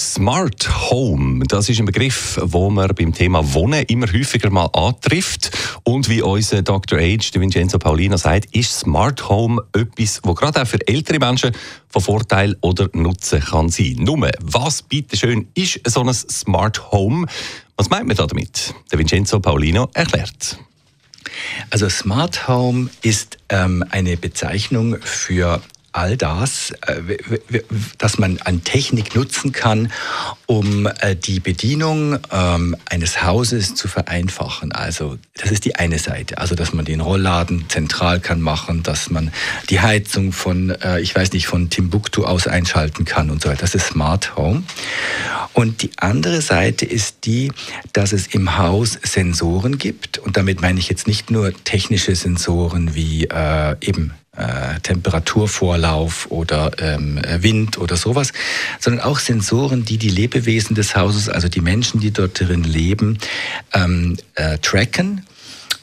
Smart Home, das ist ein Begriff, wo man beim Thema Wohnen immer häufiger mal antrifft. Und wie unser Dr. Age, Vincenzo Paulino, sagt, ist Smart Home etwas, wo gerade auch für ältere Menschen von Vorteil oder Nutzen kann sein. Nur, was bitteschön ist so ein Smart Home? Was meint man damit? Der Vincenzo Paulino erklärt. Also Smart Home ist ähm, eine Bezeichnung für all das, äh, das man an Technik nutzen kann, um äh, die Bedienung ähm, eines Hauses zu vereinfachen. Also das ist die eine Seite. Also dass man den Rollladen zentral kann machen, dass man die Heizung von, äh, ich weiß nicht, von Timbuktu aus einschalten kann und so weiter. Das ist Smart Home. Und die andere Seite ist die, dass es im Haus Sensoren gibt. Und damit meine ich jetzt nicht nur technische Sensoren wie eben äh, Temperaturvorlauf oder ähm, Wind oder sowas, sondern auch Sensoren, die die Lebewesen des Hauses, also die Menschen, die dort drin leben, ähm, äh, tracken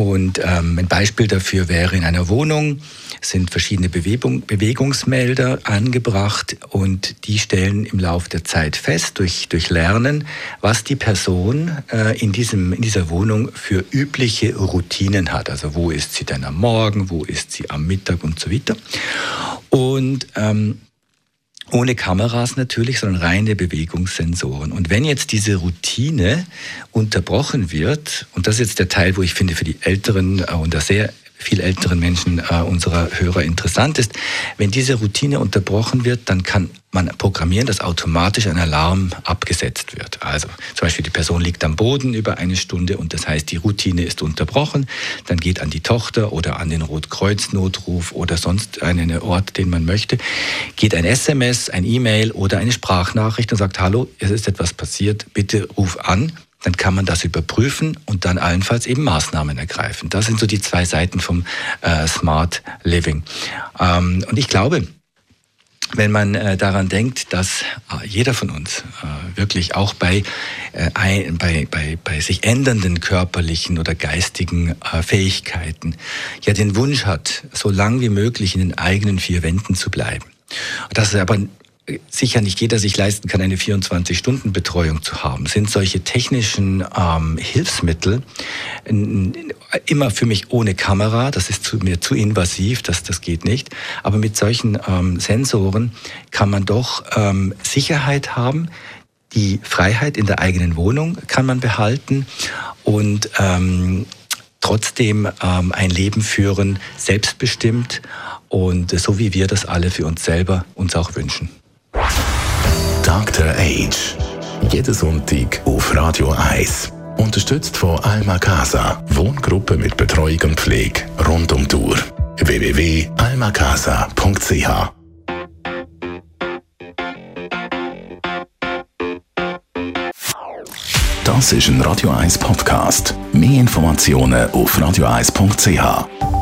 und ähm, ein Beispiel dafür wäre in einer Wohnung sind verschiedene Bewegung, Bewegungsmelder angebracht und die stellen im Laufe der Zeit fest durch, durch Lernen, was die Person äh, in, diesem, in dieser Wohnung für übliche Routinen hat. Also wo ist sie denn am Morgen, wo ist sie am Mittag und so weiter. Und ähm, ohne Kameras natürlich, sondern reine Bewegungssensoren. Und wenn jetzt diese Routine unterbrochen wird, und das ist jetzt der Teil, wo ich finde für die Älteren äh, und sehr viel älteren Menschen äh, unserer Hörer interessant ist. Wenn diese Routine unterbrochen wird, dann kann man programmieren, dass automatisch ein Alarm abgesetzt wird. Also zum Beispiel die Person liegt am Boden über eine Stunde und das heißt, die Routine ist unterbrochen. Dann geht an die Tochter oder an den Rotkreuz-Notruf oder sonst einen Ort, den man möchte, geht ein SMS, ein E-Mail oder eine Sprachnachricht und sagt, hallo, es ist etwas passiert, bitte ruf an dann kann man das überprüfen und dann allenfalls eben Maßnahmen ergreifen. Das sind so die zwei Seiten vom äh, Smart Living. Ähm, und ich glaube, wenn man äh, daran denkt, dass äh, jeder von uns äh, wirklich auch bei, äh, ein, bei, bei, bei sich ändernden körperlichen oder geistigen äh, Fähigkeiten ja den Wunsch hat, so lang wie möglich in den eigenen vier Wänden zu bleiben. Dass es aber sicher nicht jeder sich leisten kann, eine 24-Stunden-Betreuung zu haben, sind solche technischen ähm, Hilfsmittel immer für mich ohne Kamera. Das ist zu, mir zu invasiv, das, das geht nicht. Aber mit solchen ähm, Sensoren kann man doch ähm, Sicherheit haben. Die Freiheit in der eigenen Wohnung kann man behalten und ähm, trotzdem ähm, ein Leben führen, selbstbestimmt und so wie wir das alle für uns selber uns auch wünschen. Dr. Age. Jeden Sonntag auf Radio 1. Unterstützt von Alma Casa. Wohngruppe mit Betreuung und Pflege rund um Tour. www.almacasa.ch Das ist ein Radio 1 Podcast. Mehr Informationen auf radio1.ch.